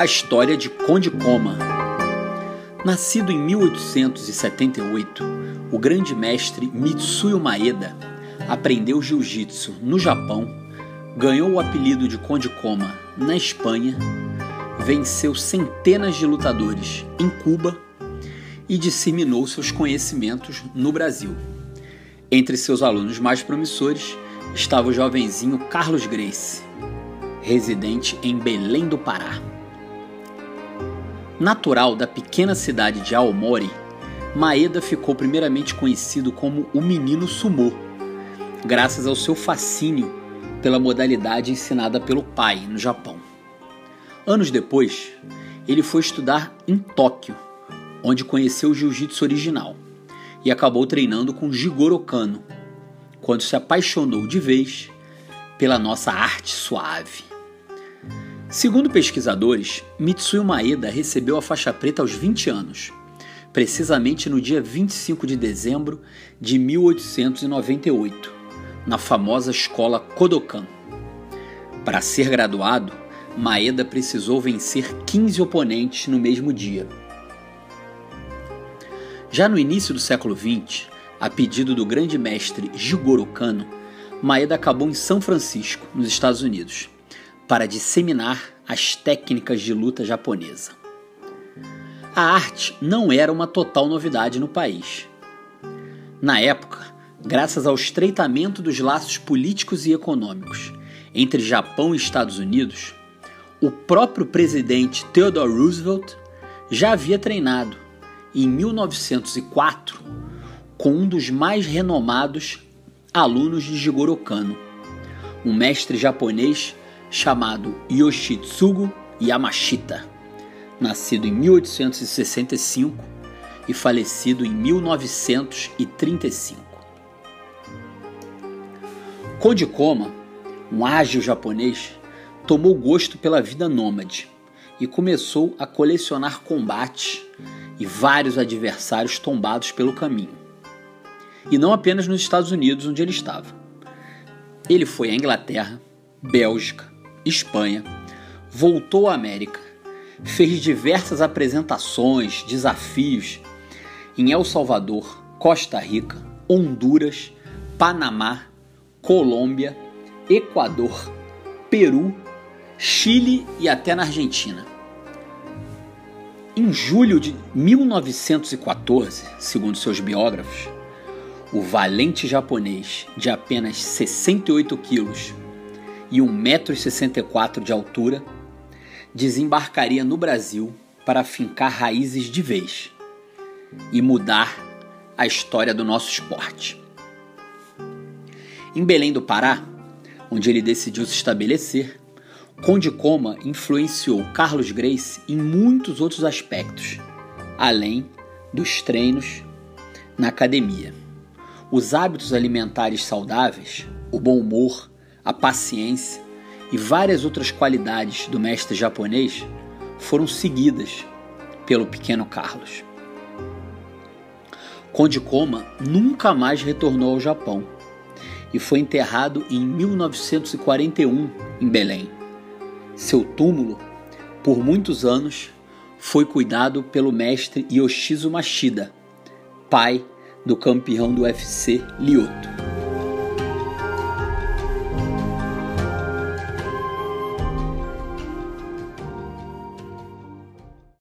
A história de Conde Koma. Nascido em 1878, o grande mestre Mitsuyo Maeda aprendeu jiu-jitsu no Japão, ganhou o apelido de Conde Koma na Espanha, venceu centenas de lutadores em Cuba e disseminou seus conhecimentos no Brasil. Entre seus alunos mais promissores estava o jovenzinho Carlos Grace, residente em Belém do Pará. Natural da pequena cidade de Aomori, Maeda ficou primeiramente conhecido como o menino sumô, graças ao seu fascínio pela modalidade ensinada pelo pai no Japão. Anos depois, ele foi estudar em Tóquio, onde conheceu o jiu-jitsu original e acabou treinando com Jigoro Kano, quando se apaixonou de vez pela nossa arte suave. Segundo pesquisadores, Mitsuyo Maeda recebeu a faixa preta aos 20 anos, precisamente no dia 25 de dezembro de 1898, na famosa escola Kodokan. Para ser graduado, Maeda precisou vencer 15 oponentes no mesmo dia. Já no início do século XX, a pedido do grande mestre Jigoro Kano, Maeda acabou em São Francisco, nos Estados Unidos para disseminar as técnicas de luta japonesa. A arte não era uma total novidade no país. Na época, graças ao estreitamento dos laços políticos e econômicos entre Japão e Estados Unidos, o próprio presidente Theodore Roosevelt já havia treinado, em 1904, com um dos mais renomados alunos de Jigoro Kano, um mestre japonês chamado Yoshitsugu Yamashita, nascido em 1865 e falecido em 1935. Konde Koma, um ágil japonês, tomou gosto pela vida nômade e começou a colecionar combates e vários adversários tombados pelo caminho. E não apenas nos Estados Unidos, onde ele estava. Ele foi à Inglaterra, Bélgica, Espanha, voltou à América, fez diversas apresentações, desafios em El Salvador, Costa Rica, Honduras, Panamá, Colômbia, Equador, Peru, Chile e até na Argentina. Em julho de 1914, segundo seus biógrafos, o valente japonês de apenas 68 quilos e 1,64m de altura, desembarcaria no Brasil para fincar raízes de vez e mudar a história do nosso esporte. Em Belém do Pará, onde ele decidiu se estabelecer, Conde Coma influenciou Carlos Grace em muitos outros aspectos, além dos treinos na academia. Os hábitos alimentares saudáveis, o bom humor, a paciência e várias outras qualidades do mestre japonês foram seguidas pelo pequeno Carlos. Conde Koma nunca mais retornou ao Japão e foi enterrado em 1941 em Belém. Seu túmulo, por muitos anos, foi cuidado pelo mestre Yoshizu Mashida, pai do campeão do UFC Lyoto.